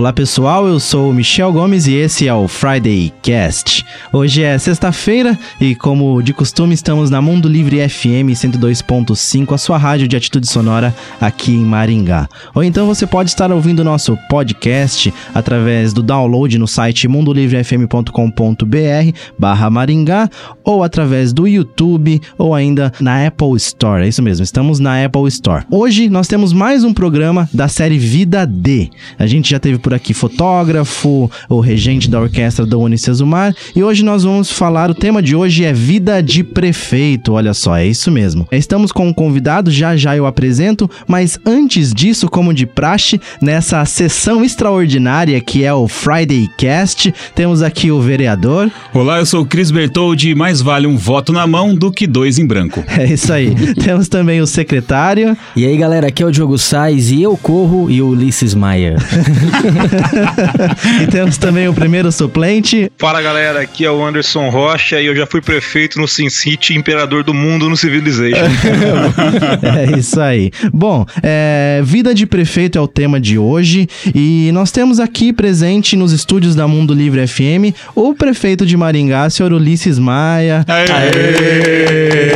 Olá pessoal, eu sou Michel Gomes e esse é o Friday Cast. Hoje é sexta-feira e, como de costume, estamos na Mundo Livre FM 102.5, a sua rádio de atitude sonora aqui em Maringá. Ou então você pode estar ouvindo nosso podcast através do download no site mundolivrefm.com.br/barra Maringá ou através do YouTube ou ainda na Apple Store. É isso mesmo, estamos na Apple Store. Hoje nós temos mais um programa da série Vida D. A gente já teve por aqui fotógrafo, o regente da orquestra da Unicesumar, e hoje nós vamos falar, o tema de hoje é vida de prefeito, olha só, é isso mesmo. Estamos com um convidado, já já eu apresento, mas antes disso, como de praxe, nessa sessão extraordinária que é o Friday Cast, temos aqui o vereador. Olá, eu sou o Cris Bertoldi, mais vale um voto na mão do que dois em branco. É isso aí. temos também o secretário. E aí, galera, aqui é o Diogo Sais e eu corro e o Ulisses Maia. e temos também o primeiro suplente. Fala galera, aqui é o Anderson Rocha e eu já fui prefeito no Sin City, imperador do mundo no Civilization. é isso aí. Bom, é, vida de prefeito é o tema de hoje e nós temos aqui presente nos estúdios da Mundo Livre FM o prefeito de Maringá, senhor Ulisses Maia. Aê! Aê!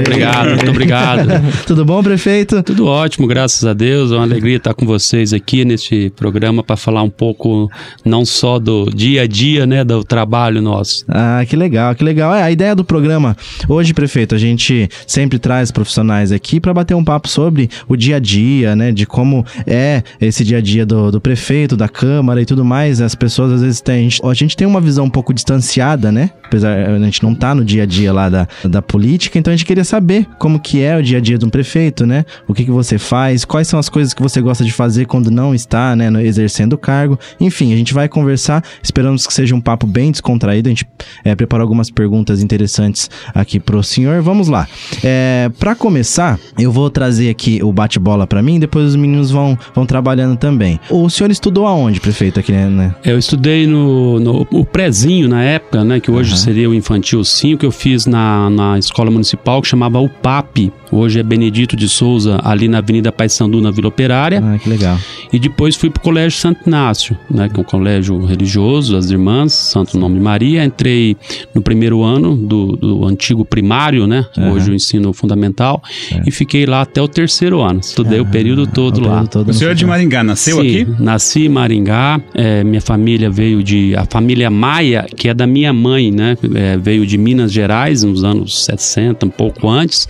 Obrigado, muito obrigado. Tudo bom, prefeito? Tudo ótimo, graças a Deus. É uma alegria estar com vocês aqui neste programa para falar um pouco não só do dia a dia, né, do trabalho nosso. Ah, que legal, que legal. É, a ideia do programa hoje, prefeito, a gente sempre traz profissionais aqui para bater um papo sobre o dia a dia, né, de como é esse dia a dia do, do prefeito, da Câmara e tudo mais. As pessoas às vezes têm, a gente, a gente tem uma visão um pouco distanciada, né, apesar a gente não tá no dia a dia lá da, da política, então a gente queria saber como que é o dia a dia de um prefeito, né, o que que você faz, quais são as coisas que você gosta de fazer quando não está, né, exercendo o cargo. Enfim, a gente vai conversar, esperamos que seja um papo bem descontraído. A gente é, preparou algumas perguntas interessantes aqui pro senhor. Vamos lá. É, para começar, eu vou trazer aqui o bate-bola para mim, depois os meninos vão, vão trabalhando também. O senhor estudou aonde, prefeito, aqui, né? Eu estudei no, no o prézinho na época, né, que hoje uhum. seria o Infantil 5, que eu fiz na, na escola municipal que chamava UPAP. Hoje é Benedito de Souza, ali na Avenida Paissandu, na Vila Operária. Ah, que legal. E depois fui pro Colégio Santo Inácio, né, que é um colégio religioso, as irmãs, Santo Nome Maria. Entrei no primeiro ano do, do antigo primário, né, uhum. hoje o ensino fundamental, é. e fiquei lá até o terceiro ano. Estudei o período todo o lá. Período todo o senhor é de Maringá, nasceu Sim, aqui? nasci em Maringá. É, minha família veio de... A família Maia, que é da minha mãe, né, é, veio de Minas Gerais, nos anos 60, um pouco antes,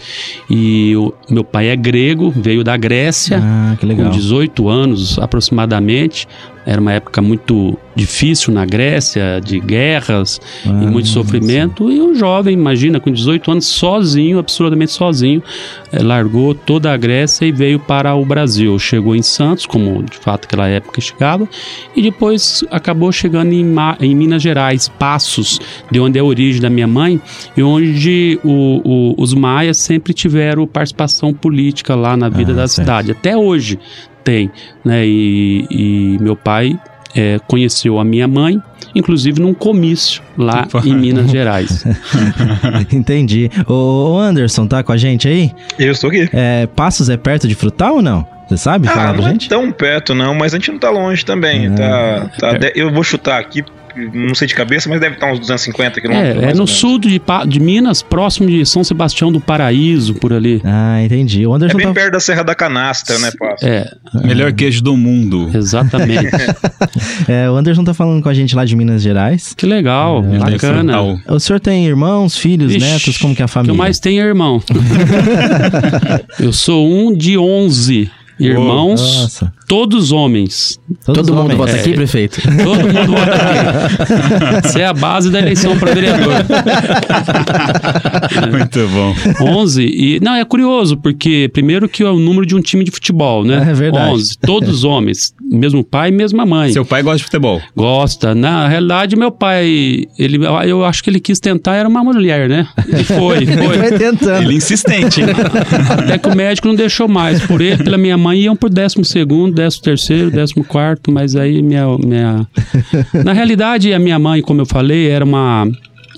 e o, meu pai é grego, veio da Grécia, ah, com 18 anos aproximadamente. Era uma época muito difícil na Grécia, de guerras ah, e muito sofrimento. E um jovem, imagina, com 18 anos, sozinho, absurdamente sozinho, é, largou toda a Grécia e veio para o Brasil. Chegou em Santos, como de fato aquela época chegava, e depois acabou chegando em, Ma em Minas Gerais, Passos, de onde é a origem da minha mãe, e onde o, o, os maias sempre tiveram participação política lá na vida ah, da certo. cidade. Até hoje tem, né? E, e meu pai é, conheceu a minha mãe, inclusive num comício lá em Minas Gerais. Entendi. O Anderson tá com a gente aí? Eu estou aqui. É, Passos é perto de Frutal ou não? Você sabe? Ah, não gente? é tão perto não, mas a gente não tá longe também. Ah, tá, tá, eu vou chutar aqui não sei de cabeça, mas deve estar uns 250 quilômetros. É, é no sul de, de Minas, próximo de São Sebastião do Paraíso, por ali. Ah, entendi. O Anderson é bem tá... perto da Serra da Canastra, né, Passo? É. Melhor queijo do mundo. Exatamente. é, o Anderson tá falando com a gente lá de Minas Gerais. Que legal, é, bacana. O senhor tem irmãos, filhos, Ixi, netos, como que é a família? O que eu mais tenho é irmão. eu sou um de 11 irmãos, todos homens. Todos Todo homens. mundo vota é, aqui, prefeito? Todo mundo vota aqui. Essa é a base da eleição para vereador. Muito bom. 11. E, não, é curioso, porque primeiro que é o número de um time de futebol, né? É verdade. 11. Todos homens. Mesmo pai e mesma mãe. Seu pai gosta de futebol? Gosta. Na realidade, meu pai, ele, eu acho que ele quis tentar, era uma mulher, né? E foi, foi. Ele foi tentando. Ele insistente. Até que o médico não deixou mais. Por ele, pela minha mãe, iam por décimo segundo, décimo terceiro, décimo quarto, mas aí minha, minha... Na realidade, a minha mãe, como eu falei, era uma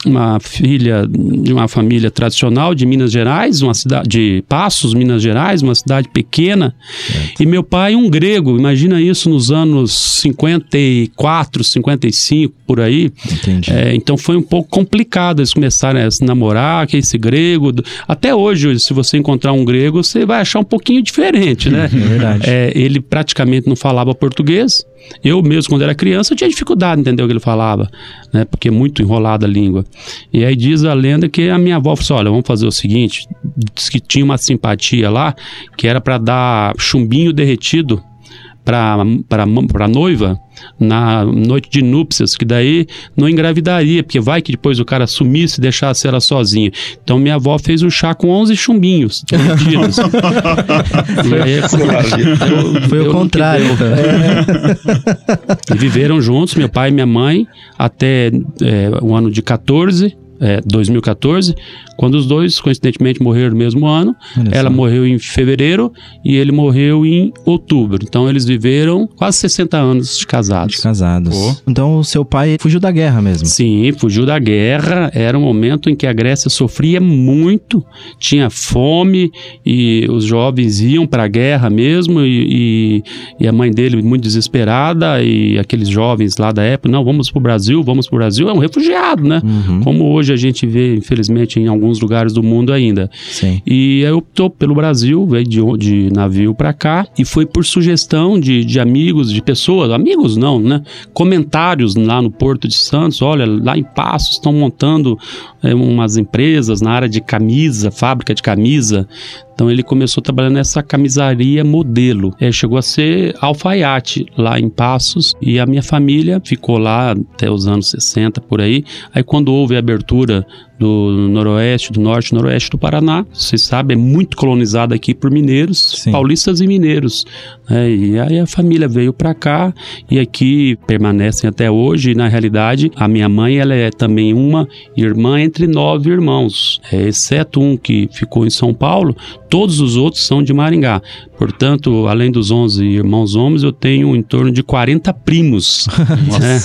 uma filha de uma família tradicional de Minas Gerais, uma cidade de Passos, Minas Gerais, uma cidade pequena. E meu pai um grego, imagina isso nos anos 54, 55, por aí. Entendi. É, então foi um pouco complicado eles começarem a se namorar, que esse grego. Até hoje, se você encontrar um grego, você vai achar um pouquinho diferente, né? É verdade. É, ele praticamente não falava português. Eu mesmo, quando era criança, tinha dificuldade de entender o que ele falava, né? Porque é muito enrolada a língua. E aí diz a lenda que a minha avó falou assim, olha, vamos fazer o seguinte, diz que tinha uma simpatia lá, que era para dar chumbinho derretido para para noiva na noite de núpcias, que daí não engravidaria, porque vai que depois o cara sumisse e deixasse ela sozinha. Então minha avó fez um chá com 11 chumbinhos e aí, eu- Foi eu o contrário. então. e viveram juntos, meu pai e minha mãe, até é, o ano de 14, é, 2014, quando os dois, coincidentemente, morreram no mesmo ano. Olha Ela morreu em fevereiro e ele morreu em outubro. Então eles viveram quase 60 anos de casados. De casados. Pô. Então o seu pai fugiu da guerra mesmo. Sim, fugiu da guerra. Era um momento em que a Grécia sofria muito, tinha fome e os jovens iam para a guerra mesmo. E, e- e a mãe dele muito desesperada. E aqueles jovens lá da época: não, vamos para o Brasil, vamos para o Brasil. É um refugiado, né? Uhum. Como hoje a gente vê, infelizmente, em alguns lugares do mundo ainda. Sim. E aí optou pelo Brasil, veio de, de navio para cá e foi por sugestão de, de amigos, de pessoas, amigos não, né? Comentários lá no Porto de Santos, olha, lá em Passos estão montando é, umas empresas na área de camisa, fábrica de camisa. Então ele começou trabalhando nessa camisaria modelo. É, chegou a ser alfaiate lá em Passos e a minha família ficou lá até os anos 60 por aí. Aí quando houve a abertura do noroeste, do norte noroeste do Paraná, vocês sabem, é muito colonizada aqui por mineiros, Sim. paulistas e mineiros. né? E aí a família veio para cá e aqui permanecem até hoje. E na realidade, a minha mãe ela é também uma irmã entre nove irmãos, é, exceto um que ficou em São Paulo. Todos os outros são de Maringá. Portanto, além dos 11 irmãos homens, eu tenho em torno de 40 primos. né?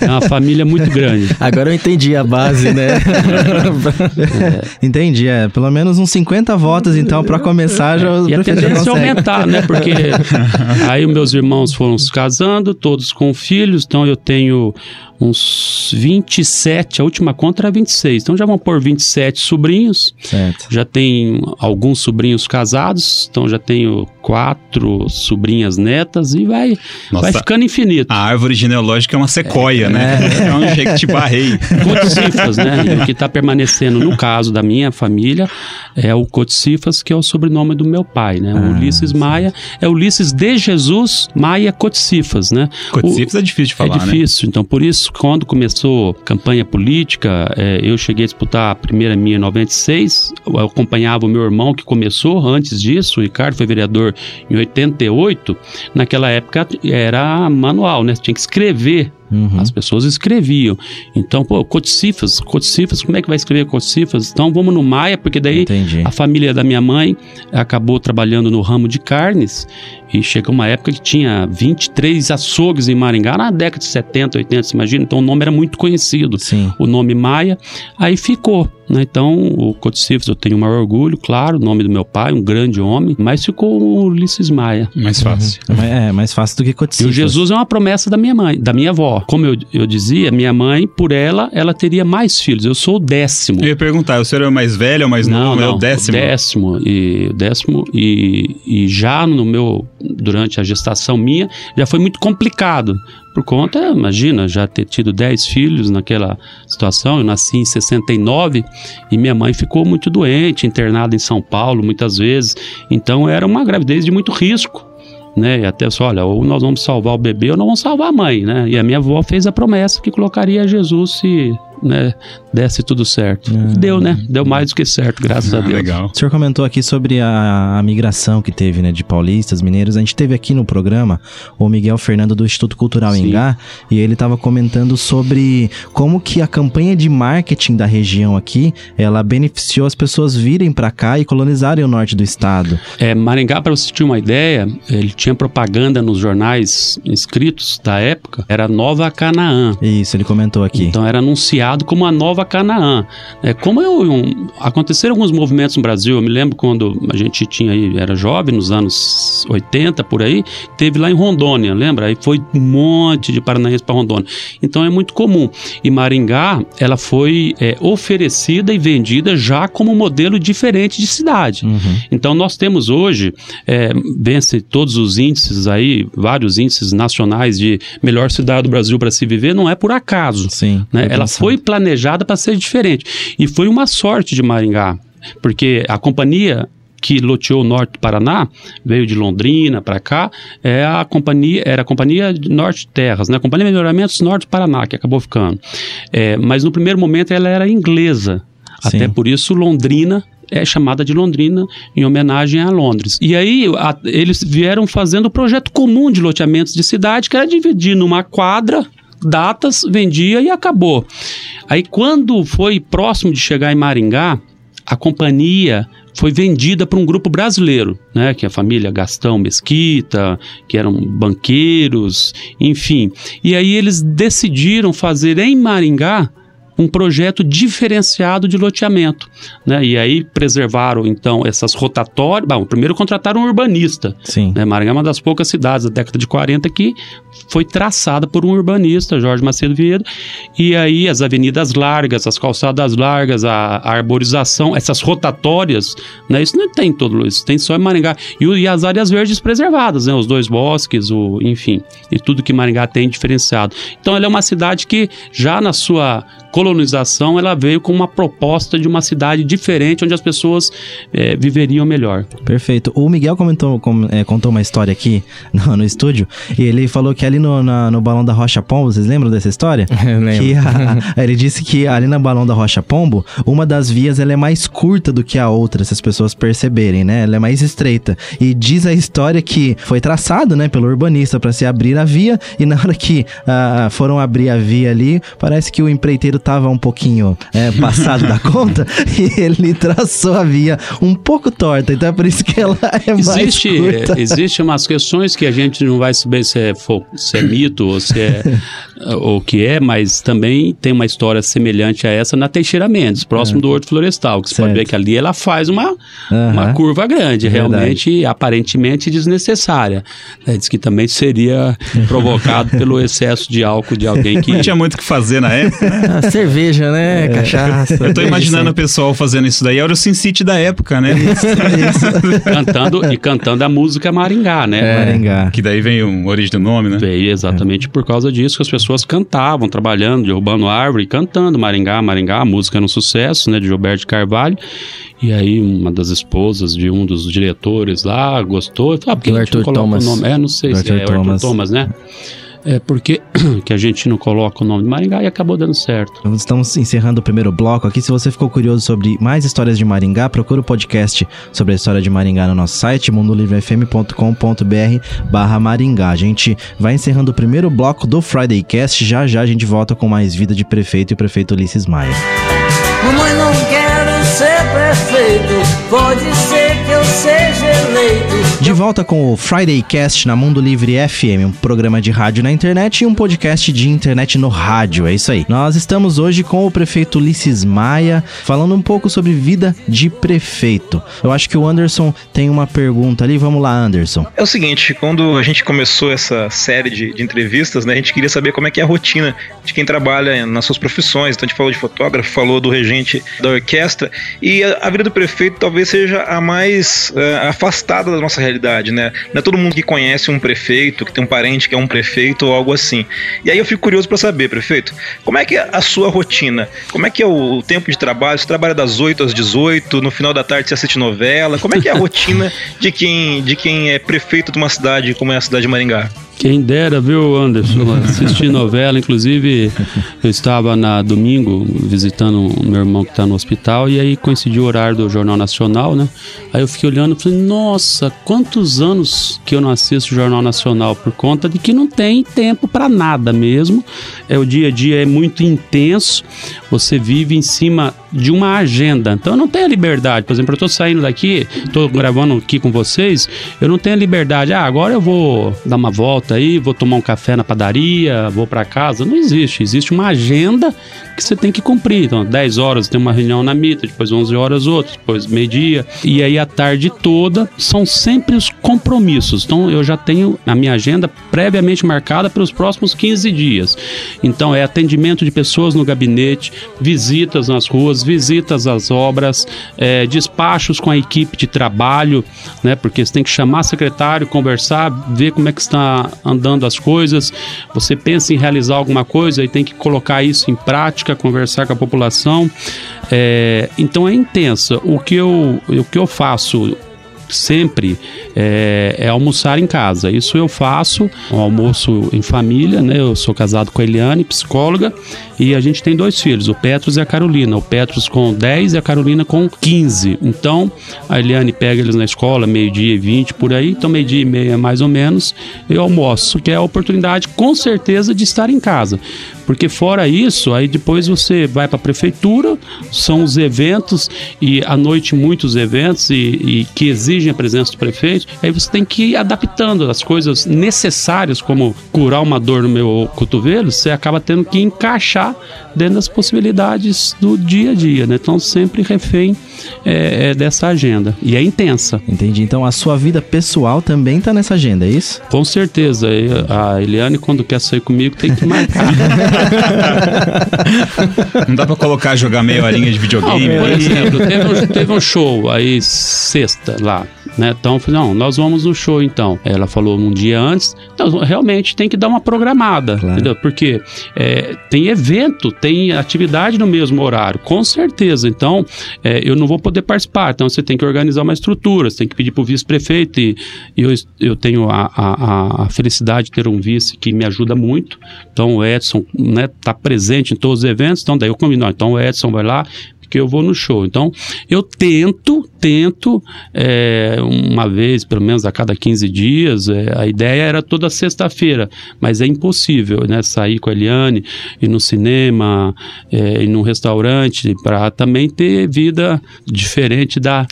É uma família muito grande. Agora eu entendi a base, né? Entendi, é. Pelo menos uns 50 votos, então, pra começar, já E a tendência é aumentar, né? Porque aí meus irmãos foram se casando, todos com filhos, então eu tenho uns 27, a última conta era 26, então já vão pôr 27 sobrinhos, Certo. já tem alguns sobrinhos casados, então já tenho quatro sobrinhas netas e vai, Nossa. vai ficando infinito. A árvore genealógica é uma sequoia, né? É um jequitibarrei. Coticifas, né? E o que está permanecendo no caso da minha família é o Coticifas, que é o sobrenome do meu pai, né? O Ah, Ulisses Maia é Ulisses de Jesus Maia Coticifas, né? Coticifas é difícil de falar, é difícil, então por isso, quando começou campanha política, é, eu cheguei a disputar a primeira minha em 96, eu acompanhava o meu irmão que começou antes disso, o Ricardo foi vereador em 88, naquela época era manual, né? Você tinha que escrever Uhum. as pessoas escreviam. Então, pô, coticifas, coticifas, como é que vai escrever coticifas? Então vamos no Maia, porque daí Entendi. a família da minha mãe acabou trabalhando no ramo de carnes e chegou uma época que tinha 23 açougues em Maringá, na década de 70, 80, você imagina? Então o nome era muito conhecido, Sim. o nome Maia, aí ficou. Né? Então, o Coticifas eu tenho o maior orgulho, claro, o nome do meu pai, um grande homem, mas ficou o Ulisses Maia. Mais fácil. É mais fácil do que E coticifas. o Jesus é uma promessa da minha mãe, da minha avó. Como eu, eu dizia, minha mãe, por ela, ela teria mais filhos. Eu sou o décimo. Eu ia perguntar, o senhor é o mais velho ou mais novo? é o décimo? O décimo e o décimo e, e já no meu durante a gestação minha já foi muito complicado por conta, imagina, já ter tido 10 filhos naquela situação. Eu nasci em 69 e minha mãe ficou muito doente, internada em São Paulo muitas vezes. Então era uma gravidez de muito risco. Né? E até só, olha, ou nós vamos salvar o bebê ou nós vamos salvar a mãe, né? E a minha avó fez a promessa que colocaria Jesus se né, desse tudo certo. Ah. Deu, né? Deu mais do que certo, graças Ah, a Deus. legal. O senhor comentou aqui sobre a, a migração que teve, né, de paulistas, mineiros. A gente teve aqui no programa o Miguel Fernando do Instituto Cultural Sim. Engá e ele estava comentando sobre como que a campanha de marketing da região aqui, ela beneficiou as pessoas virem para cá e colonizarem o norte do estado. É, Maringá, para você ter uma ideia, ele tinha propaganda nos jornais inscritos da época, era Nova Canaã. Isso, ele comentou aqui. Então era anunciado como a nova Canaã. É, como eu, um, aconteceram alguns movimentos no Brasil, eu me lembro quando a gente tinha aí, era jovem, nos anos 80 por aí, teve lá em Rondônia, lembra? Aí foi um monte de paranaenses para Rondônia. Então é muito comum. E Maringá, ela foi é, oferecida e vendida já como modelo diferente de cidade. Uhum. Então nós temos hoje, é, vence todos os índices aí, vários índices nacionais de melhor cidade do Brasil para se viver, não é por acaso. Sim. Né? Ela pensando. foi planejada para ser diferente. E foi uma sorte de Maringá, porque a companhia que loteou o norte do Paraná, veio de Londrina para cá, é a companhia, era a Companhia de Norte Terras, né? Companhia de Melhoramentos Norte do Paraná, que acabou ficando. É, mas no primeiro momento ela era inglesa. Sim. Até por isso Londrina é chamada de Londrina em homenagem a Londres. E aí a- eles vieram fazendo o projeto comum de loteamentos de cidade, que era dividir numa quadra datas, vendia e acabou. Aí quando foi próximo de chegar em Maringá, a companhia foi vendida para um grupo brasileiro, né, que é a família Gastão Mesquita, que eram banqueiros, enfim. E aí eles decidiram fazer em Maringá um projeto diferenciado de loteamento, né? E aí preservaram então essas rotatórias. Bom, primeiro contrataram um urbanista, Sim. né? Maringá é uma das poucas cidades da década de 40 que foi traçada por um urbanista, Jorge Macedo Vieira. E aí as avenidas largas, as calçadas largas, a, a arborização, essas rotatórias, né? Isso não tem em todo isso, tem só em Maringá. E, e as áreas verdes preservadas, né? Os dois bosques, o, enfim, e tudo que Maringá tem diferenciado. Então ela é uma cidade que já na sua colonização ela veio com uma proposta de uma cidade diferente onde as pessoas eh, viveriam melhor. Perfeito. O Miguel comentou, com- é, contou uma história aqui no, no estúdio e ele falou que ali no, na- no Balão da Rocha Pombo, vocês lembram dessa história? Eu lembro. Que a- ele disse que ali na Balão da Rocha Pombo, uma das vias ela é mais curta do que a outra, se as pessoas perceberem, né? Ela é mais estreita. E diz a história que foi traçado, né, pelo urbanista para se abrir a via e na hora que ah, foram abrir a via ali, parece que o empreiteiro tava um pouquinho é, passado da conta e ele traçou a via um pouco torta. Então é por isso que ela é mais Existe, curta. é, existe umas questões que a gente não vai saber se é, fo- se é mito ou se é ou que é, mas também tem uma história semelhante a essa na Teixeira Mendes, próximo do Horto Florestal, que você pode É. Certo. ver que ali ela faz uma, Aham. uma curva grande, Verdade. realmente, aparentemente desnecessária. É, diz que também seria provocado pelo excesso de álcool de alguém que Não tinha muito o que fazer na época. né? Cerveja, né? Cachaça. Eu tô imaginando o pessoal fazendo isso daí. Era o Sin City da época, né? cantando e cantando a música Maringá, né? É. Maringá. Que daí vem a origem do nome, né? Veio exatamente por causa disso que as pessoas cantavam, trabalhando, derrubando árvore, cantando Maringá, Maringá, a música era um sucesso, né, de Gilberto Carvalho. E aí uma das esposas de um dos diretores lá gostou, e falou, ah, gente não Arthur Thomas. o nome? É, não sei Do se é Arthur o Arthur Thomas. Thomas, né? É porque que a gente não coloca o nome de Maringá e acabou dando certo. Estamos encerrando o primeiro bloco aqui. Se você ficou curioso sobre mais histórias de Maringá, procura o podcast sobre a história de Maringá no nosso site, mundolivrefm.com.br barra Maringá. A gente vai encerrando o primeiro bloco do Friday Cast. Já já a gente volta com mais vida de prefeito e prefeito Ulisses Maia. Mamãe, não quero ser prefeito. Pode ser que eu seja eleito. De volta com o Friday Cast na Mundo Livre FM, um programa de rádio na internet e um podcast de internet no rádio. É isso aí. Nós estamos hoje com o prefeito Ulisses Maia, falando um pouco sobre vida de prefeito. Eu acho que o Anderson tem uma pergunta ali. Vamos lá, Anderson. É o seguinte, quando a gente começou essa série de, de entrevistas, né, a gente queria saber como é que é a rotina de quem trabalha nas suas profissões. Então a gente falou de fotógrafo, falou do regente da orquestra, e a, a vida do prefeito talvez seja a mais eh, afastada da nossa realidade, né? Não é todo mundo que conhece um prefeito, que tem um parente que é um prefeito ou algo assim. E aí eu fico curioso para saber, prefeito, como é que é a sua rotina? Como é que é o, o tempo de trabalho? Você trabalha das 8 às 18, no final da tarde você assiste novela? Como é que é a rotina de quem, de quem é prefeito de uma cidade como é a cidade de Maringá? Quem dera, viu, Anderson? Assistir novela. Inclusive, eu estava na domingo visitando o meu irmão que está no hospital e aí coincidiu o horário do Jornal Nacional, né? Aí eu fiquei olhando e falei, nossa, quantos anos que eu não assisto o Jornal Nacional por conta de que não tem tempo para nada mesmo. É o dia a dia é muito intenso. Você vive em cima de uma agenda. Então eu não tenho a liberdade. Por exemplo, eu estou saindo daqui, estou gravando aqui com vocês, eu não tenho a liberdade. Ah, agora eu vou dar uma volta aí, vou tomar um café na padaria, vou para casa. Não existe. Existe uma agenda que você tem que cumprir. Então, 10 horas tem uma reunião na mita, depois 11 horas outra, depois meio-dia. E aí a tarde toda são sempre os compromissos. Então, eu já tenho a minha agenda previamente marcada para os próximos 15 dias. Então, é atendimento de pessoas no gabinete, visitas nas ruas, visitas às obras, é, despachos com a equipe de trabalho, né? Porque você tem que chamar secretário, conversar, ver como é que está andando as coisas. Você pensa em realizar alguma coisa e tem que colocar isso em prática, conversar com a população. É, então é intensa. O que eu, o que eu faço sempre é, é, almoçar em casa. Isso eu faço, um almoço em família, né? Eu sou casado com a Eliane, psicóloga, e a gente tem dois filhos, o Petros e a Carolina. O Petros com 10 e a Carolina com 15. Então, a Eliane pega eles na escola, meio-dia e 20 por aí, então meio-dia e meia mais ou menos, eu almoço, que é a oportunidade com certeza de estar em casa. Porque fora isso, aí depois você vai para a prefeitura, são os eventos e à noite muitos eventos e, e, que exigem a presença do prefeito. Aí você tem que ir adaptando as coisas necessárias, como curar uma dor no meu cotovelo, você acaba tendo que encaixar dentro das possibilidades do dia a dia, né? Então sempre refém é, é dessa agenda e é intensa. Entendi. Então a sua vida pessoal também está nessa agenda, é isso? Com certeza. A Eliane quando quer sair comigo tem que marcar. Não dá pra colocar jogar meia horinha de videogame. Não, por exemplo, teve um, teve um show aí sexta lá. Né? Então, eu falei, não, nós vamos no show então. Ela falou um dia antes. Então, realmente tem que dar uma programada, claro. entendeu? Porque é, tem evento, tem atividade no mesmo horário, com certeza. Então, é, eu não vou poder participar. Então, você tem que organizar uma estrutura, você tem que pedir para o vice-prefeito. E, e, eu, eu tenho a, a, a, felicidade de ter um vice que me ajuda muito. Então, o Edson né, tá presente em todos os eventos. Então, daí eu combino, então o Edson vai lá, que eu vou no show. Então, eu tento, tento, é, uma vez, pelo menos a cada 15 dias, é, a ideia era toda sexta-feira, mas é impossível, né? Sair com a Eliane, ir no cinema, é, ir num restaurante, para também ter vida diferente da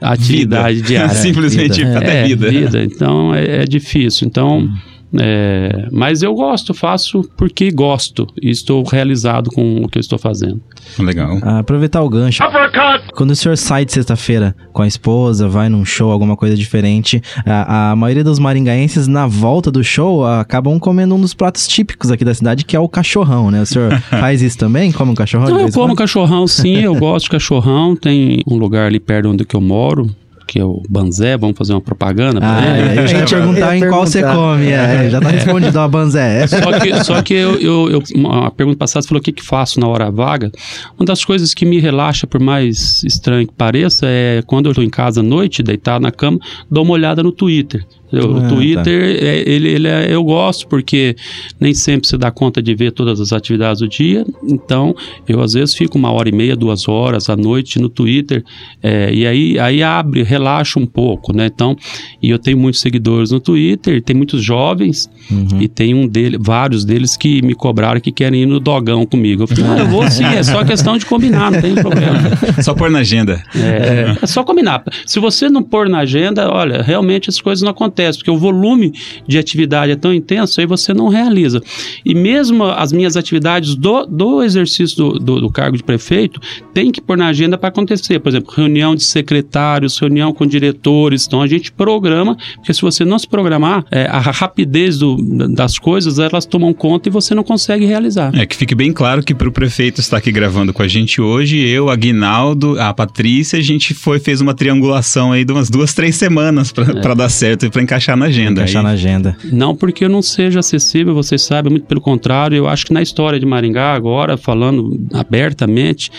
atividade vida. diária. Simplesmente vida. é, vida. vida. Então, é, é difícil. Então... Hum é, mas eu gosto, faço porque gosto e estou realizado com o que eu estou fazendo. Legal. Ah, aproveitar o gancho. Quando o senhor sai de sexta-feira com a esposa, vai num show, alguma coisa diferente, a, a, maioria dos maringaenses, na volta do show, acabam comendo um dos pratos típicos aqui da cidade, que é o cachorrão, né? O senhor faz isso também? Come um cachorrão? Não, eu como cachorrão, sim, eu gosto de cachorrão. Tem um lugar ali perto onde eu moro, que é o Banzé, vamos fazer uma propaganda ah, é, eu já ia perguntar em qual você come, é, é, já tá respondido a Banzé. Só que, só que eu, eu, eu, a pergunta passada você falou o que, que faço na hora vaga. Uma das coisas que me relaxa, por mais estranho que pareça, é quando eu estou em casa à noite, deitado na cama, dou uma olhada no Twitter. O ah, Twitter, tá. ele, ele é, eu gosto porque nem sempre você dá conta de ver todas as atividades do dia. Então, eu às vezes fico uma hora e meia, duas horas à noite no Twitter. É, e aí, aí abre, relaxa um pouco, né? Então, e eu tenho muitos seguidores no Twitter, tem muitos jovens, uhum. e tem um dele, vários deles que me cobraram que querem ir no dogão comigo. Eu falei, ah, eu vou sim, é só questão de combinar, não tem problema. Só pôr na agenda. É, é só combinar. Se você não pôr na agenda, olha, realmente as coisas não acontecem acontece, porque o volume de atividade é tão intenso, aí você não realiza. E mesmo as minhas atividades do, do exercício do, do, do cargo de prefeito, tem que pôr na agenda para acontecer. Por exemplo, reunião de secretários, reunião com diretores. Então a gente programa, porque se você não se programar, é, a rapidez do, das coisas elas tomam conta e você não consegue realizar. É que fique bem claro que para o prefeito estar aqui gravando com a gente hoje, eu, Aguinaldo, a Patrícia, a gente foi fez uma triangulação aí de umas duas, três semanas para é. dar certo e para encaixar na agenda. Encaixar aí. na agenda. Não porque eu não seja acessível, vocês sabem, muito pelo contrário, eu acho que na história de Maringá, agora, falando abertamente,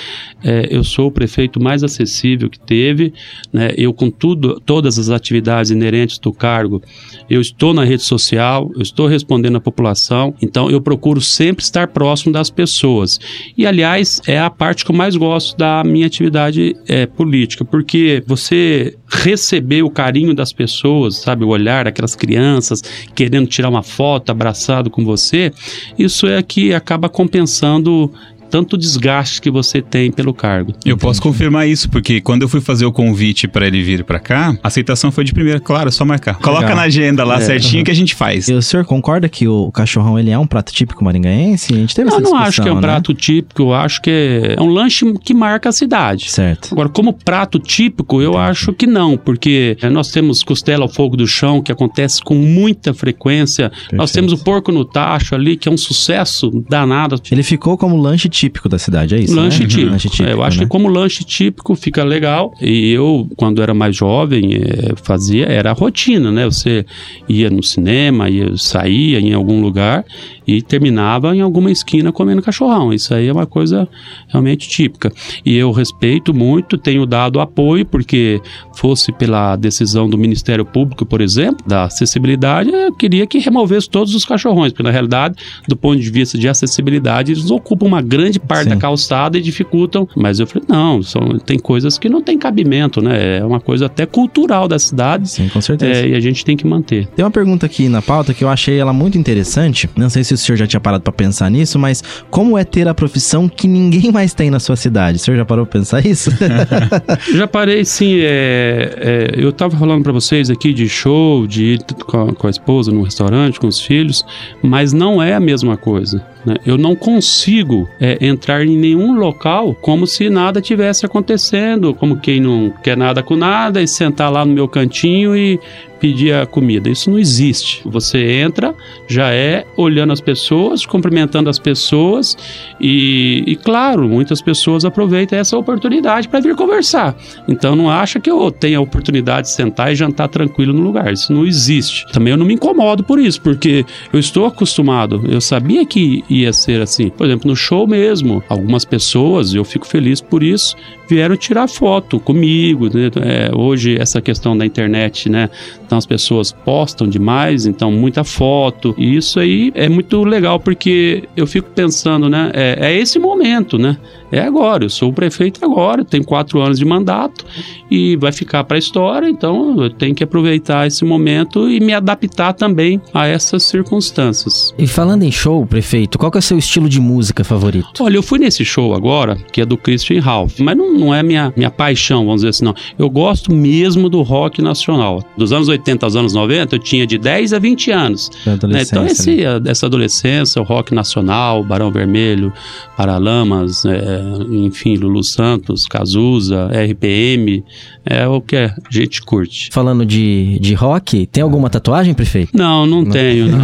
é, eu sou o prefeito mais acessível que teve, né? eu com tudo, todas as atividades inerentes do cargo, eu estou na rede social, eu estou respondendo à população, então eu procuro sempre estar próximo das pessoas. E, aliás, é a parte que eu mais gosto da minha atividade é, política, porque você receber o carinho das pessoas, sabe, o olhar daquelas crianças querendo tirar uma foto abraçado com você, isso é que acaba compensando tanto desgaste que você tem pelo cargo. Eu posso confirmar isso, porque quando eu fui fazer o convite pra ele vir pra cá, a aceitação foi de primeira, claro, é só marcar. Coloca Legal. na agenda lá É, certinho que a gente faz. E o senhor concorda que o cachorrão ele é um prato típico maringaense? A gente teve Eu essa não discussão, acho que é um né? prato típico, eu acho que é é um lanche que marca a cidade. Certo. Agora, como prato típico, eu acho que não, porque eh, nós temos costela ao fogo do chão, que acontece com muita frequência. Nós temos o porco no tacho ali, que é um sucesso danado. Ele ficou como lanche típico da cidade, é isso? lanche, né? típico. Lanche típico. É, eu acho né? que como lanche típico fica legal. E eu, quando era mais jovem, eh, fazia, era a rotina, né? Você ia no cinema, ia, saía em algum lugar e terminava em alguma esquina comendo cachorrão. Isso aí é uma coisa realmente típica. E eu respeito muito, tenho dado apoio, porque fosse pela decisão do Ministério Público, por exemplo, da acessibilidade, eu queria que removesse todos os cachorrões, porque na realidade, do ponto de vista de acessibilidade, eles ocupam uma grande parte Sim. da calçada e dificultam. Mas eu falei, não, são, tem coisas que não tem cabimento, né? É uma coisa até cultural da cidade. Sim, com certeza. é, e a gente tem que manter. Tem uma pergunta aqui na pauta que eu achei ela muito interessante. Não sei se o senhor já tinha parado pra pensar nisso, mas como é ter a profissão que ninguém mais tem na sua cidade? O senhor já parou pra pensar isso? Já parei, sim. é, é, eu tava falando pra vocês aqui de show, de ir com a, com a esposa no restaurante, com os filhos, mas não é a mesma coisa. né? Eu não consigo é, entrar em nenhum local como se nada tivesse acontecendo, como quem não quer nada com nada e sentar lá no meu cantinho e pedir a comida. Isso não existe. Você entra, já é olhando as pessoas, cumprimentando as pessoas e, e claro, muitas pessoas aproveitam essa oportunidade para vir conversar. Então não acha que eu tenho a oportunidade de sentar e jantar tranquilo no lugar. Isso não existe. Também eu não me incomodo por isso, porque eu estou acostumado. Eu sabia que ia ser assim. Por exemplo, no show mesmo, algumas pessoas, eu fico feliz por isso, vieram tirar foto comigo. né? É, hoje essa questão da internet, né? Então as pessoas postam demais, então muita foto. E isso aí é muito legal porque eu fico pensando, né? É, é esse momento, né? É agora. Eu sou o prefeito agora, tenho quatro anos de mandato e vai ficar para a história. Então eu tenho que aproveitar esse momento e me adaptar também a essas circunstâncias. E falando em show, prefeito, qual que é o seu estilo de música favorito? Olha, eu fui nesse show agora, que é do Christian Ralph, mas não, não é minha, minha paixão, vamos dizer assim, não. Eu gosto mesmo do rock nacional. Dos anos 80 aos anos 90, eu tinha de 10 a 20 anos. Né? Então, né? esse, a- essa adolescência, o rock nacional, Barão Vermelho, Paralamas, é, enfim, Lulu Santos, Cazuza, RPM, é o que a gente curte. Falando de, de rock, tem alguma tatuagem, prefeito? Não, não, tenho, não.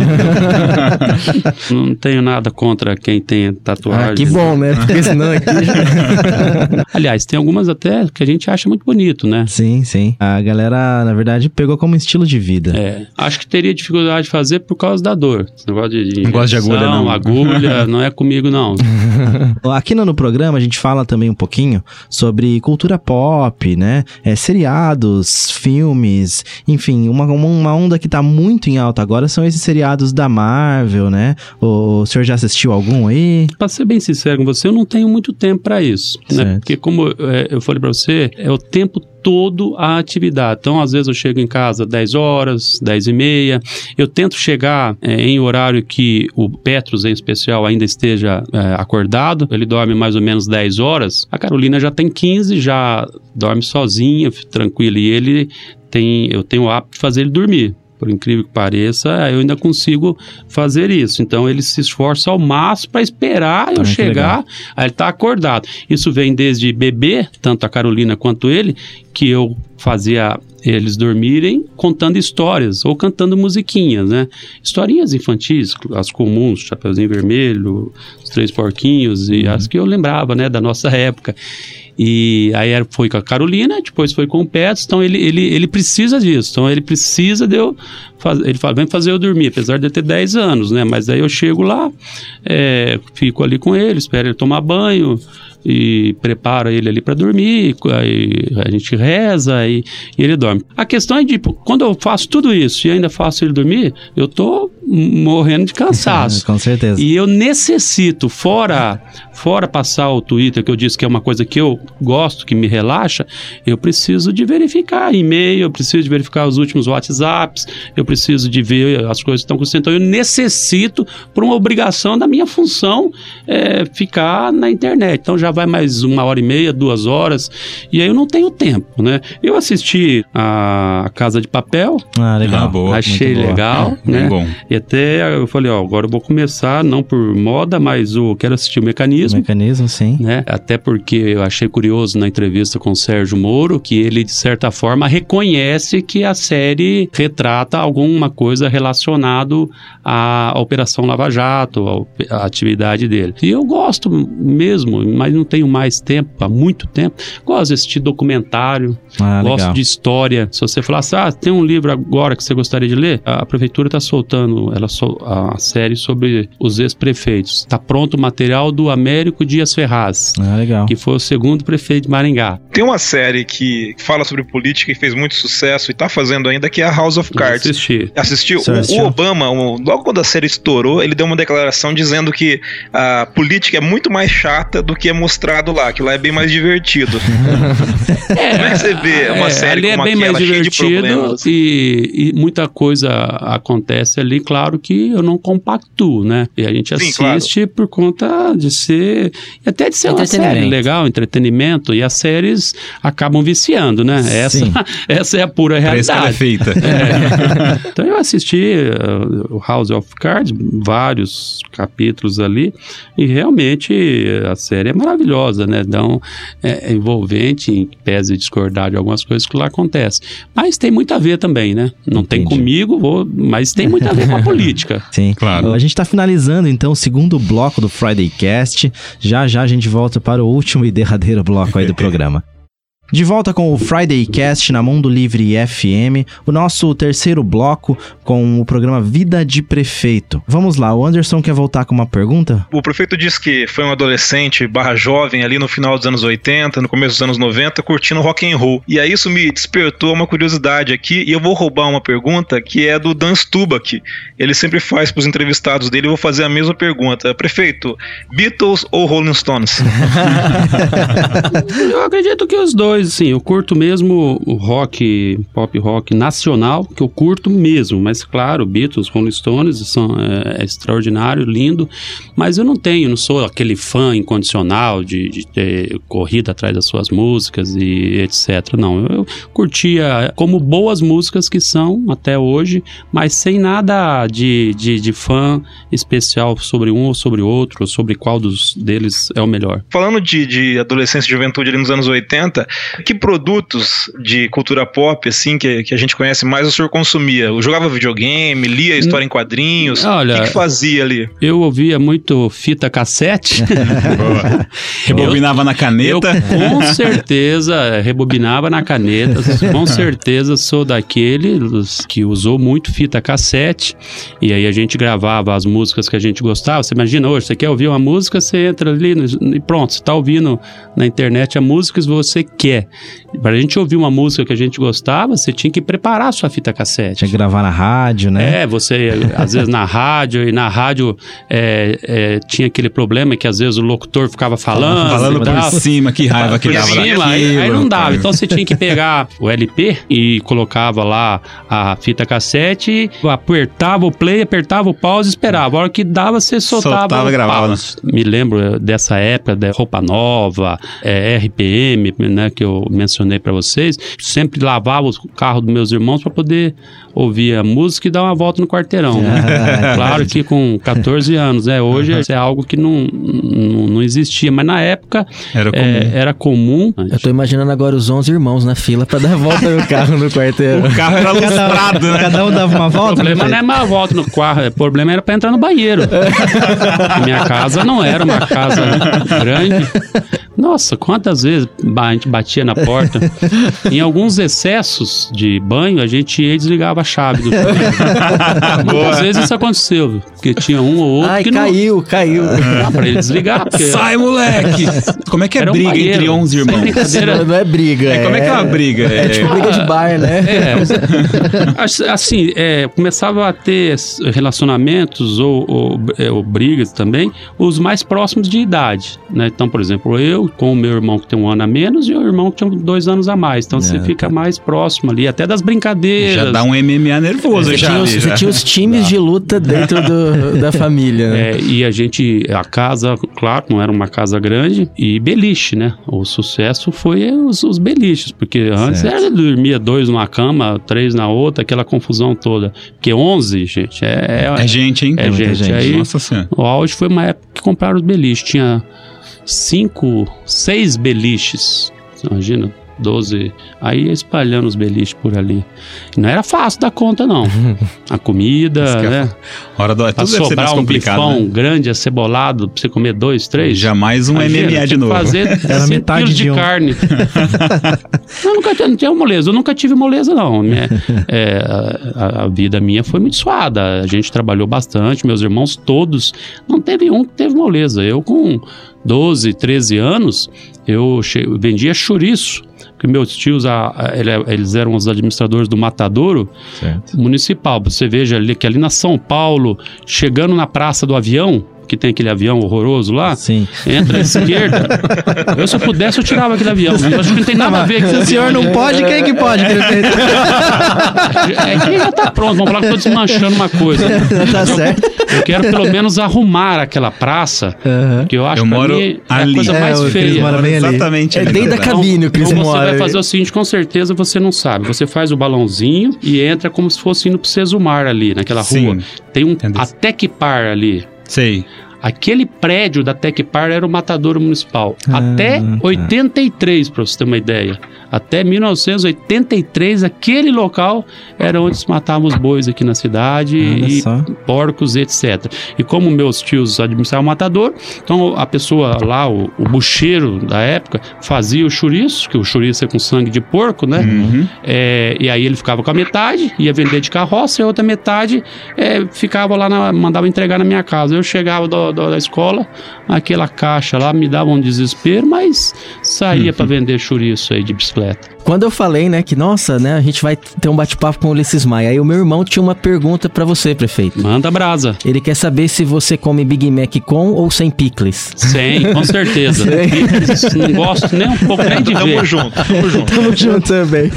não tenho nada contra quem tem tatuagem. Ah, que bom, né? Porque senão aqui já... Aliás, tem algumas até que a gente acha muito bonito, né? sim, sim. A galera, na verdade, pegou como estilo de vida. É, acho que teria dificuldade de fazer por causa da dor. Esse negócio de, de Não gosto de agulha, não. agulha, não é comigo, não. Aqui no, no programa a gente fala também um pouquinho sobre cultura pop, né? É, seriados, filmes, enfim, uma, uma- onda que tá muito em alta agora são esses seriados da Marvel, né? O, o senhor já assistiu algum aí? Pra ser bem sincero com você, eu não tenho muito tempo pra isso, né? Porque como é, eu falei pra você, é o tempo todo a atividade. Então, às vezes eu chego em casa 10 horas, 10 e meia. Eu tento chegar é, em horário que o Petros, em especial, ainda esteja é, acordado. Ele dorme mais ou menos 10 horas. A Carolina já tem 15, já dorme sozinha, tranquila. E ele tem, eu tenho o hábito de fazer ele dormir. Por incrível que pareça, eu ainda consigo fazer isso. Então ele se esforça ao máximo para esperar eu Ah, chegar, aí ele tá acordado. Isso vem desde bebê, tanto a Carolina quanto ele, que eu fazia eles dormirem contando histórias ou cantando musiquinhas, né? Historinhas infantis, as comuns, Chapeuzinho Vermelho, Os Três Porquinhos e as que eu lembrava, né, da nossa época. E aí foi com a Carolina, depois foi com o Petros, então ele, ele, ele precisa disso. Então ele precisa de eu fazer. Ele fala, vem fazer eu dormir, apesar de eu ter 10 anos, né? Mas aí eu chego lá, é, fico ali com ele, espero ele tomar banho, e prepara ele ali para dormir, a gente reza e, e ele dorme. A questão é tipo, quando eu faço tudo isso e ainda faço ele dormir, eu tô morrendo de cansaço. Com certeza. E eu necessito, fora fora passar o Twitter, que eu disse que é uma coisa que eu gosto, que me relaxa, eu preciso de verificar e-mail, eu preciso de verificar os últimos WhatsApps, eu preciso de ver as coisas que estão acontecendo. Então eu necessito, por uma obrigação da minha função, é, ficar na internet. Então já vai mais uma hora e meia, duas horas, e aí eu não tenho tempo, né? Eu assisti a Casa de Papel, Ah, legal. Ah, boa. achei muito boa. legal, Bem né? bom. E até eu falei, ó, agora eu vou começar, não por moda, mas eu quero assistir o O mecanismo. mecanismo, sim. Né? Até porque eu achei curioso na entrevista com o Sérgio Moro que ele, de certa forma, reconhece que a série retrata alguma coisa relacionado à Operação Lava Jato, à atividade dele. E eu gosto mesmo, mas não tenho mais tempo, há muito tempo. Gosto de assistir documentário, Ah, Gosto legal. de história. Se você falasse, ah, tem um livro agora que você gostaria de ler, a prefeitura está soltando ela sol- a série sobre os ex-prefeitos. Está pronto o material do Américo Dias Ferraz, Ah, legal. que foi o segundo prefeito de Maringá. Tem uma série que fala sobre política e fez muito sucesso e tá fazendo ainda, que é a House of Eu Cards. assisti. Assistiu? Você O, assistiu? o Obama, o- logo quando a série estourou, ele deu uma declaração dizendo que a política é muito mais chata do que é mostrado lá, que lá é bem mais divertido. Como é que você vê uma É, série ali é como bem aquela, mais divertido e, e muita coisa acontece ali, claro que eu não compactuo, né? E a gente Sim, assiste por conta de ser, e até de ser uma série legal, entretenimento, e as séries acabam viciando, né? Essa, Sim. essa é a pura é realidade. feita. É. Então eu assisti uh, o House of Cards, vários capítulos ali, e realmente a série é maravilhosa, né? Então é, é envolvente, em pese discordar de algumas coisas que lá acontecem. Mas tem muito a ver também, né? Não tem Entendi. comigo, vou, mas tem muito a ver com a política. Sim. Claro. A gente tá finalizando então o segundo bloco do Friday Cast. Já já a gente volta para o último e derradeiro bloco aí do programa. De volta com o Friday Cast na Mundo Livre FM, o nosso terceiro bloco com o programa Vida de Prefeito. Vamos lá, o Anderson quer voltar com uma pergunta? O prefeito disse que foi um adolescente barra jovem ali no final dos anos 80, no começo dos anos 90, curtindo rock and roll. E aí isso me despertou uma curiosidade aqui, e eu vou roubar uma pergunta que é do Dan Stubach. Ele sempre faz para os entrevistados dele, eu vou fazer a mesma pergunta. Prefeito, Beatles ou Rolling Stones? Eu acredito que os dois, sim. Eu curto mesmo o rock, pop rock nacional, que eu curto mesmo. Mas, claro, Beatles, Rolling Stones são é, é extraordinário, lindo. Mas eu não tenho, não sou aquele fã incondicional de, de ter corrido atrás das suas músicas e etc. Não, eu, eu curtia como boas músicas que são até hoje, mas sem nada de, de, de fã especial sobre um ou sobre outro, ou sobre qual dos deles é o melhor. Falando de, de adolescência e juventude ali nos anos 80, que produtos de cultura pop, assim, que, que a gente conhece mais, o senhor consumia? Eu jogava videogame, lia história em quadrinhos? Olha, o que, que fazia ali? Eu ouvia muito fita cassete. Boa. Rebobinava na Eu caneta. com certeza rebobinava na caneta. Com certeza sou daqueles que usou muito fita cassete. E aí a gente gravava as músicas que a gente gostava. Você imagina hoje, você quer ouvir uma música, você entra ali no- e pronto, você está ouvindo na internet a música que você quer. Para a gente ouvir uma música que a gente gostava, você tinha que preparar a sua fita cassete. Tinha que gravar na rádio, né? É, você, às vezes na rádio, e na rádio é, é, tinha aquele problema que às vezes o locutor ficava falando. Falando por tal. cima, que raiva que Por dava cima, aí, aí não dava. cara. Então você tinha que pegar o LP e colocava lá a fita cassete, apertava o play, apertava o pause e esperava. A hora que dava, você soltava. Soltava e gravava. Me lembro eh, dessa época da roupa nova, eh, RPM, né, que eu mencionei pra vocês. Sempre lavava o carro dos meus irmãos pra poder ouvir a música e dar uma volta no quarteirão. né? claro que com 14 anos, né? Hoje isso é algo que não, não, não existia, mas na época Era comum. é, era comum. Eu tô imaginando agora os 11 irmãos na fila pra dar a volta no carro no quarteiro. O carro era lustrado, né? Cada um dava uma O volta. problema né? não é mais volta no carro, o problema era pra entrar no banheiro. Minha casa não era uma casa grande. Nossa, quantas vezes a gente batia na porta. Em alguns excessos de banho, a gente ia e desligava a chave do. Muitas vezes isso aconteceu, porque tinha um ou outro Ai, que não... caiu, caiu. Dá pra ele desligar, porque... Sai, moleque! Como é que é Era um briga banheiro, entre 11 sem irmãos? brincadeira. Não, não é briga. É, como é que é uma briga? É tipo briga de bar, né? É, assim, é, começava a ter relacionamentos ou, ou, é, ou brigas também, os mais próximos de idade, né? Então, por exemplo, eu com o meu irmão que tem um ano a menos e o irmão que tinha dois anos a mais. Então, você É, fica mais próximo ali, até das brincadeiras. Já dá um MMA nervoso Você já. tinha, ali, você já. tinha os times de luta dentro do- da família, né? É, e a gente, a casa, claro, não era uma casa grande, e beliche, né? O sucesso foi os, os beliches, porque antes Certo. era dormia dois numa cama, três na outra, aquela confusão toda. Porque 11, gente, é, É gente, hein? É gente, gente. aí Nossa senhora. o auge foi uma época que compraram os beliches. Tinha cinco, seis beliches. Você imagina? 12. Aí ia espalhando os beliches por ali. Não era fácil dar conta, não. A comida, é né? Hora do... Pra Tudo deve sobrar um bifão né? grande, acebolado, pra você comer dois, três. Jamais um Imagina, MMA de novo. Fazer Era 100 metade quilos de de um. carne. eu nunca tive, não tinha moleza, eu nunca tive moleza, não. Minha- é, a, a vida minha foi muito suada. A gente trabalhou bastante, meus irmãos todos. Não teve um que teve moleza. Eu, com 12, 13 anos, eu che- vendia chouriço. Porque meus tios, a- a- ele- eles eram os administradores do Matadouro Certo. municipal. Você veja ali que ali na São Paulo, chegando na Praça do Avião, que tem aquele avião horroroso lá, Sim. entra à esquerda. Eu, se eu pudesse, eu tirava aquele avião. Eu acho que não tem nada a ver com Se o senhor não pode, quem que pode, prefeito? É que já tá pronto, vamos falar que eu tô desmanchando uma coisa. tá certo. Eu quero pelo menos arrumar aquela praça, Aham. que eu acho Eu que ali é a coisa É, mais feia. mora bem ali. Exatamente. É ali, dentro da verdade. cabine o Cris Então você mora. vai fazer o seguinte, com certeza você não sabe. Você faz o balãozinho e entra como se fosse indo pro Sesumar ali, naquela Sim. rua. Tem um Entendi. a Tecpar ali. Sei. Aquele prédio da Tecpar era o matadouro municipal. Ah, Até tá. 83, para você ter uma ideia. Até 1983, aquele local era onde se matavam os bois aqui na cidade Olha e só. porcos, etc. E como meus tios administravam o matador, então a pessoa lá, o, o bucheiro da época, fazia o chouriço, que o chouriço é com sangue de porco, né? Uhum. É, e aí ele ficava com a metade, ia vender de carroça, e a outra metade é, ficava lá, na, mandava entregar na minha casa. Eu chegava do- do- da escola, aquela caixa lá me dava um desespero, mas saía para vender chouriço aí de bicicleta. Quando eu falei, né, que nossa, né, a gente vai ter um bate-papo com o Ulisses Maia, aí o meu irmão tinha uma pergunta pra você, prefeito. Manda brasa. Ele quer saber se você come Big Mac com ou sem picles. Sem, com certeza. Picles, Não gosto nem um pouco nem de Tamo ver. junto, tamo junto. Tamo junto também.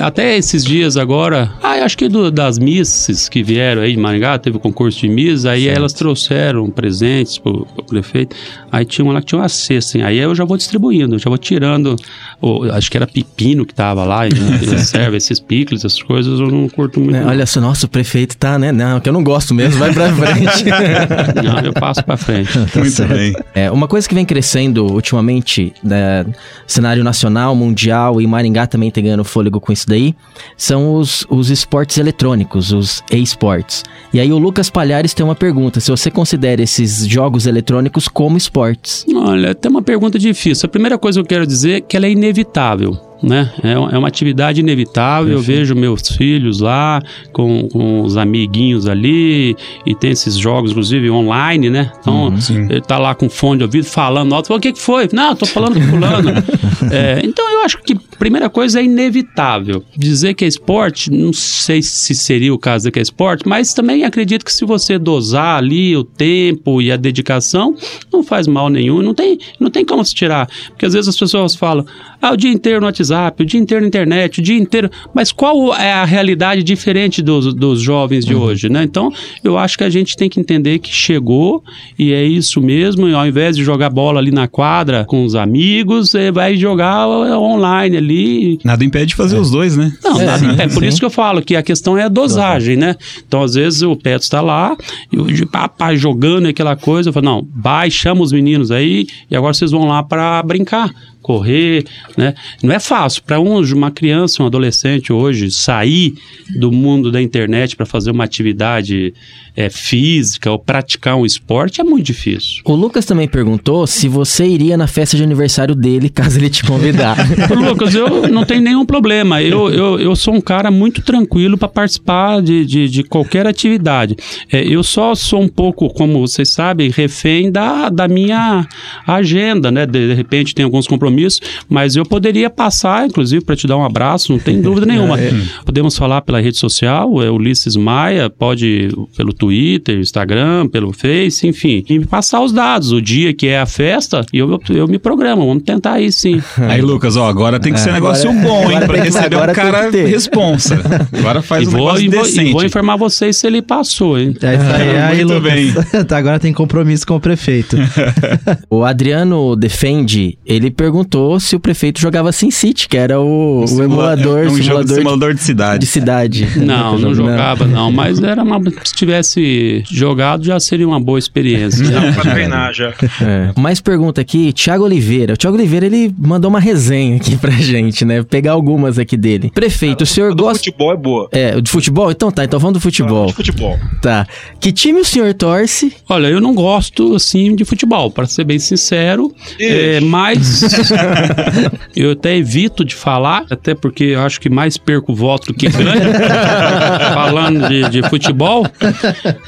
Até esses dias agora, ah, acho que do- das misses que vieram aí de Maringá, teve o concurso de miss, aí elas trouxeram presentes pro, pro prefeito, aí tinha uma lá que tinha uma cesta, assim, aí eu já vou distribuindo, já vou tirando, o- acho que era pepino que tava lá, e serve esses picles, essas coisas, eu não curto muito. Não. Olha só, nossa, o prefeito tá, né? Não, que eu não gosto mesmo, vai pra frente. Não, eu passo pra frente. Tá Muito bem. É, uma coisa que vem crescendo ultimamente, né, cenário nacional, mundial e Maringá também tem ganhando fôlego com isso daí, são os, os esportes eletrônicos, os e-sports. E aí o Lucas Palhares tem uma pergunta, se você considera esses jogos eletrônicos como esportes. Olha, tem uma pergunta difícil. A primeira coisa que eu quero dizer é que ela é inevitável. Né? É é uma atividade inevitável. Eu vejo meus filhos lá com, com os amiguinhos ali e tem esses jogos, inclusive online, né? Então sim. ele tá lá com fone de ouvido falando alto. O que, que foi? Não, eu tô falando com fulano. É, então eu acho que a primeira coisa é inevitável. Dizer que é esporte, não sei se seria o caso de que é esporte, mas também acredito que se você dosar ali o tempo e a dedicação, não faz mal nenhum. Não tem, não tem como se tirar. Porque às vezes as pessoas falam, ah, o dia inteiro no WhatsApp, o dia inteiro na internet, o dia inteiro. Mas qual é a realidade diferente dos, dos jovens de hoje, né? Então, eu acho que a gente tem que entender que chegou e é isso mesmo. E ao invés de jogar bola ali na quadra com os amigos, você vai jogar online ali. Nada impede de fazer os dois, né? Não, É, nada- é, por sim. isso que eu falo que a questão é a dosagem, né? Então, às vezes, o Petro está lá, e o papai jogando aquela coisa, eu falo, não, vai, chama os meninos aí, e agora vocês vão lá para brincar. Correr, né? Não é fácil para um, uma criança, um adolescente hoje sair do mundo da internet para fazer uma atividade é, física ou praticar um esporte é muito difícil. O Lucas também perguntou se você iria na festa de aniversário dele caso ele te convidar. Lucas, eu não tenho nenhum problema. Eu, eu, eu sou um cara muito tranquilo para participar de, de, de, qualquer atividade. É, eu só sou um pouco, como vocês sabem, refém da, da minha agenda, né? De, de repente tem alguns compromissos, mas eu poderia passar, inclusive, para te dar um abraço, não tem dúvida nenhuma. É. Podemos falar pela rede social, é Ulisses Maia, pode pelo Twitter, Instagram, pelo Face, enfim, e me passar os dados, o dia que é a festa, e eu, eu, eu me programo, vamos tentar aí sim. Aí, Lucas, ó, agora tem que ser um negócio agora, bom, hein, pra receber um cara responsa. Agora faz e um vou, negócio e vou, decente. E vou informar vocês se ele passou, hein. É isso aí, aí Muito Lucas. bem. agora tem compromisso com o prefeito. o Adriano defende, ele perguntou se o prefeito jogava SimCity, que era o, o emulador, é um simulador, de, simulador de cidade. De cidade. Não, não jogava não, mas era uma, se tivesse jogado já seria uma boa experiência. Não, pra treinar já. É. Mais pergunta aqui, Thiago Oliveira. O Thiago Oliveira, ele mandou uma resenha aqui pra gente, né? Pegar algumas aqui dele. Prefeito, o senhor gosta... futebol é boa. É, de futebol? Então tá, então vamos do futebol. de futebol. Tá. Que time o senhor torce? Olha, eu não gosto, assim, de futebol, para ser bem sincero. É, mas eu até evito de falar, até porque eu acho que mais perco voto do que ganho, falando de, de, futebol.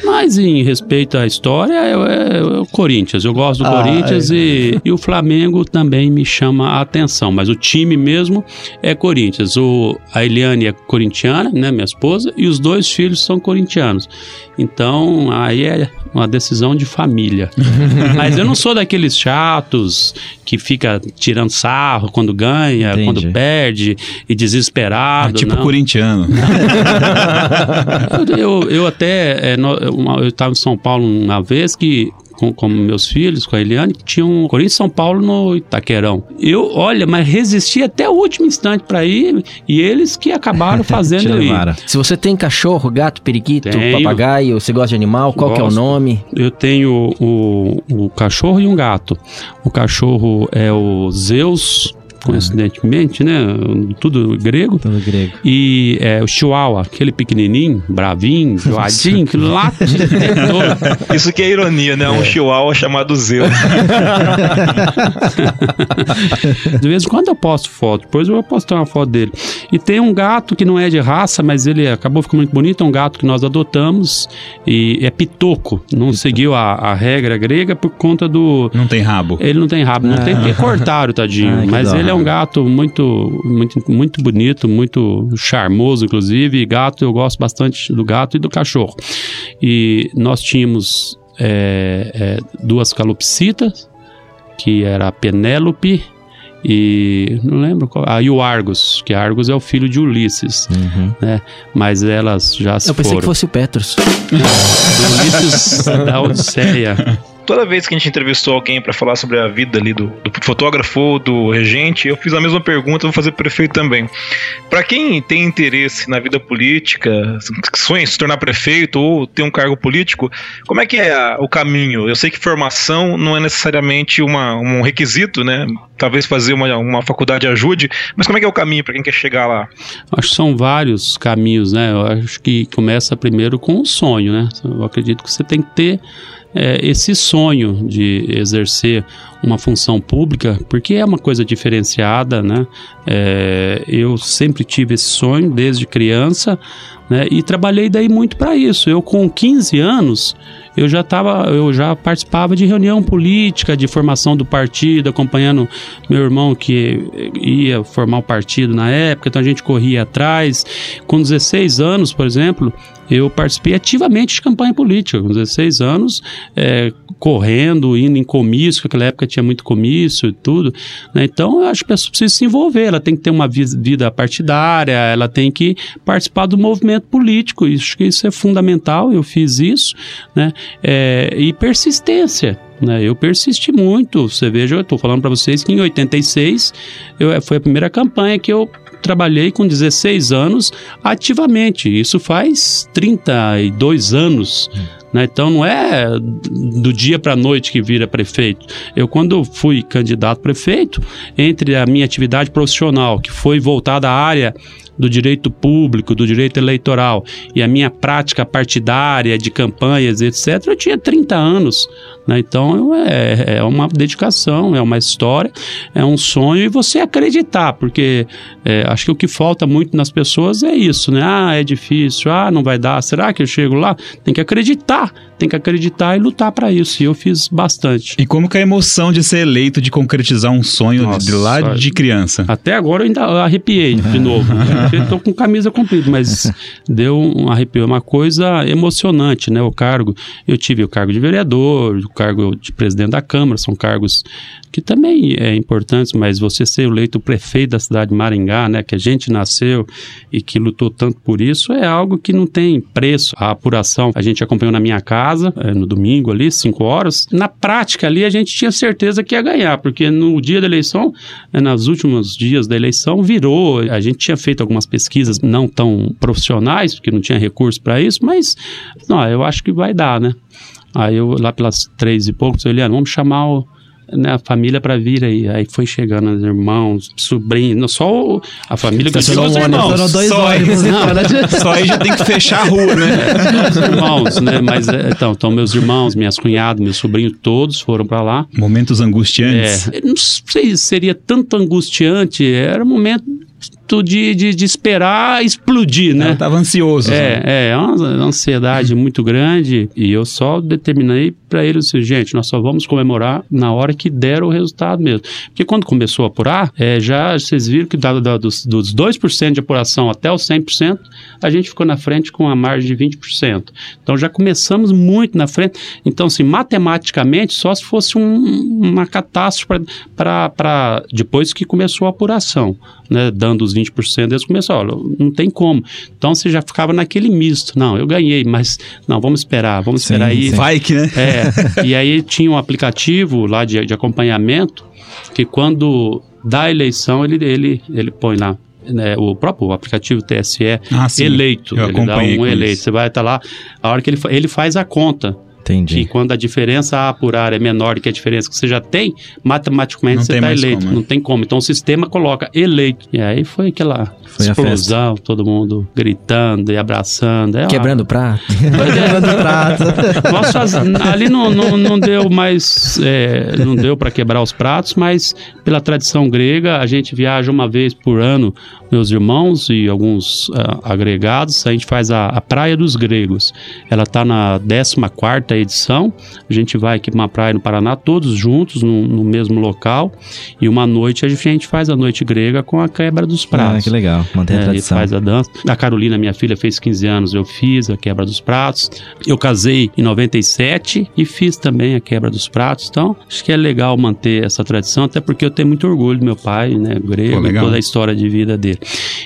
Mas em respeito à história, é, é, o Corinthians. Eu gosto do ah, Corinthians é. e, e o Flamengo também me chama a atenção. Mas o time mesmo é Corinthians. O, a Eliane é corintiana, né, minha esposa, e os dois filhos são corintianos. Então, aí é uma decisão de família. Mas eu não sou daqueles chatos que fica tirando sarro quando ganha, Entendi. quando perde e desesperado. É tipo não. corintiano. eu, eu, eu, até, é, eu estava em São Paulo uma vez que com, com, meus filhos, com a Eliane, que tinham Corinthians São Paulo no Itaquerão. Eu, olha, mas resisti até o último instante para ir e eles que acabaram fazendo eu ir. Se você tem cachorro, gato, periquito, tenho. papagaio, você gosta de animal, qual que é o nome? Eu tenho o, o cachorro e um gato. O cachorro é o Zeus coincidentemente, né? Tudo grego. Tudo grego. E é, o chihuahua, aquele pequenininho, bravinho, joadinho, que late Isso que é ironia, né? Um é. chihuahua chamado Zeus. de vez em quando eu posto foto, depois eu vou postar uma foto dele. E tem um gato que não é de raça, mas ele acabou ficando muito bonito, é um gato que nós adotamos e é pitoco. Não seguiu a, a regra grega por conta do... Não tem rabo. Ele não tem rabo, não ah. tem porque cortaram, tadinho. Ai, mas ele é um gato muito, muito, muito bonito, muito charmoso, inclusive. E gato, eu gosto bastante do gato e do cachorro. E nós tínhamos é, é, duas calopsitas, que era a Penélope e não lembro qual. Ah, e o Argos, que Argos é o filho de Ulisses, uhum. né? Mas elas já se Eu pensei foram. que fosse o Petros. Ulisses da Odisseia toda vez que a gente entrevistou alguém para falar sobre a vida ali do, do fotógrafo ou do regente, eu fiz a mesma pergunta, vou fazer prefeito também. Para quem tem interesse na vida política, sonha se tornar prefeito ou ter um cargo político, como é que é a, o caminho? Eu sei que formação não é necessariamente uma, um requisito, né? Talvez fazer uma, uma faculdade ajude, mas como é que é o caminho para quem quer chegar lá? Acho que são vários caminhos, né? Eu acho que começa primeiro com o sonho, né? Eu acredito que você tem que ter é, esse sonho de exercer uma função pública, porque é uma coisa diferenciada, né? É, eu sempre tive esse sonho desde criança, né? E trabalhei daí muito para isso. Eu com 15 anos eu já tava, eu já participava de reunião política, de formação do partido, acompanhando meu irmão que ia formar o partido na época, então a gente corria atrás. Com 16 anos, por exemplo, eu participei ativamente de campanha política, com 16 anos, é, correndo, indo em comício, naquela época tinha muito comício e tudo. Né? Então, eu acho que a pessoa precisa se envolver, ela tem que ter uma vida partidária, ela tem que participar do movimento político, acho que isso é fundamental, eu fiz isso, né? É, e persistência. Né? Eu persisti muito. Você veja, eu estou falando para vocês que em 86 eu, foi a primeira campanha que eu trabalhei com 16 anos ativamente. Isso faz 32 anos. Né? Então não é do dia para a noite que vira prefeito. Eu, quando fui candidato prefeito, entre a minha atividade profissional, que foi voltada à área do direito público, do direito eleitoral e a minha prática partidária de campanhas, etc., eu tinha 30 anos. Né? Então é, é uma dedicação, é uma história, é um sonho e você acreditar, porque é, acho que o que falta muito nas pessoas é isso, né? Ah, é difícil, ah, não vai dar, será que eu chego lá? Tem que acreditar, tem que acreditar e lutar para isso. E eu fiz bastante. E como que é a emoção de ser eleito, de concretizar um sonho Nossa, de lá de criança? Até agora eu ainda arrepiei de novo. tô com camisa comprida, mas deu um arrepio. É uma coisa emocionante, né? O cargo. Eu tive o cargo de vereador, o cargo de presidente da Câmara, são cargos que também é importantes, mas você ser eleito prefeito da cidade de Maringá, né, que a gente nasceu e que lutou tanto por isso, é algo que não tem preço. A apuração a gente acompanhou na minha casa, é, no domingo ali, 5 horas. Na prática ali a gente tinha certeza que ia ganhar, porque no dia da eleição, é, nos últimos dias da eleição, virou. A gente tinha feito algumas pesquisas não tão profissionais, porque não tinha recurso para isso, mas não, eu acho que vai dar, né? Aí eu, lá pelas três e poucos, eu Eliane, vamos chamar o, né, a família para vir aí. Aí foi chegando os irmãos, sobrinhos, não, só o- a família que eu digo, os irmãos. Foram dois só ônibus, isso. então, né? Só aí já tem que fechar a rua, né? Os irmãos, né? Mas é, então, então, meus irmãos, minhas cunhadas, meus sobrinhos, todos foram para lá. Momentos angustiantes. É, não sei se seria tanto angustiante, era um momento de, de, de esperar explodir, né? Eu tava ansioso. né? É, é uma ansiedade muito grande e eu só determinei para eles assim, gente, nós só vamos comemorar na hora que der o resultado mesmo. Porque quando começou a apurar, é, já vocês viram que da, da, dos, dos 2% de apuração até os 100%, a gente ficou na frente com a margem de 20%. Então já começamos muito na frente. Então, assim, matematicamente, só se fosse um- uma catástrofe para depois que começou a apuração, né, dando os 20%, eles começaram, olha, não tem como. Então você já ficava naquele misto. Não, eu ganhei, mas não, vamos esperar, vamos Sim, esperar aí. Vai que, né? É, e aí tinha um aplicativo lá de, de acompanhamento que quando dá a eleição ele, ele, ele põe lá né, o próprio aplicativo TSE Ah, eleito, Eu ele dá um eleito. isso. Você vai estar lá, a hora que ele, ele faz a conta. Entendi. Que quando a diferença a apurar é menor do que a diferença que você já tem, matematicamente Não você está eleito. como, né? Não tem como. Então o sistema coloca eleito. E aí foi aquela Foi explosão, todo mundo gritando e abraçando. É Quebrando o prato. Quebrando prato. nossa, ali não, não, não deu mais, é, não deu para quebrar os pratos, mas pela tradição grega, a gente viaja uma vez por ano, meus irmãos e alguns ah, agregados, a gente faz a, a Praia dos Gregos. Ela está na 14ª edição, a gente vai aqui para uma praia no Paraná, todos juntos, no, no mesmo local, e uma noite a gente faz a noite grega com a quebra dos Ah, pratos. que legal. Mantém a É, e tradição. faz a dança. A Carolina, minha filha, fez 15 anos, eu fiz a quebra dos pratos. Eu casei em 97 e fiz também a quebra dos pratos. Então, acho que é legal manter essa tradição, até porque eu tenho muito orgulho do meu pai, né, grego, Pô, e toda a história de vida dele.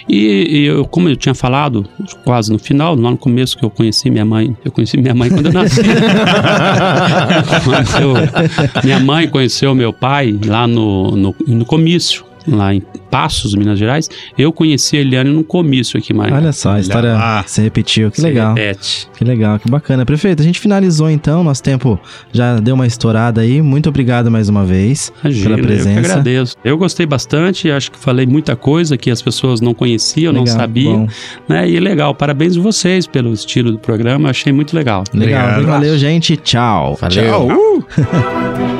E, e eu, como eu tinha falado, quase no final, lá no começo que eu conheci minha mãe, eu conheci minha mãe quando eu nasci. Quando eu- minha mãe conheceu meu pai lá no, no, no comício. Lá em Passos, Minas Gerais, eu conheci a Eliane num comício aqui, mas Olha só, a história lá. se repetiu. Que se legal. repete. Que legal, que bacana. Prefeito, a gente finalizou então, nosso tempo já deu uma estourada aí. Muito obrigado mais uma vez Imagina, pela eu que presença. agradeço. Eu gostei bastante, acho que falei muita coisa que as pessoas não conheciam, não Legal, sabiam, bom. né? E legal, parabéns a vocês pelo estilo do programa, achei muito legal. Legal, Obrigado. valeu, gente. Tchau. Valeu.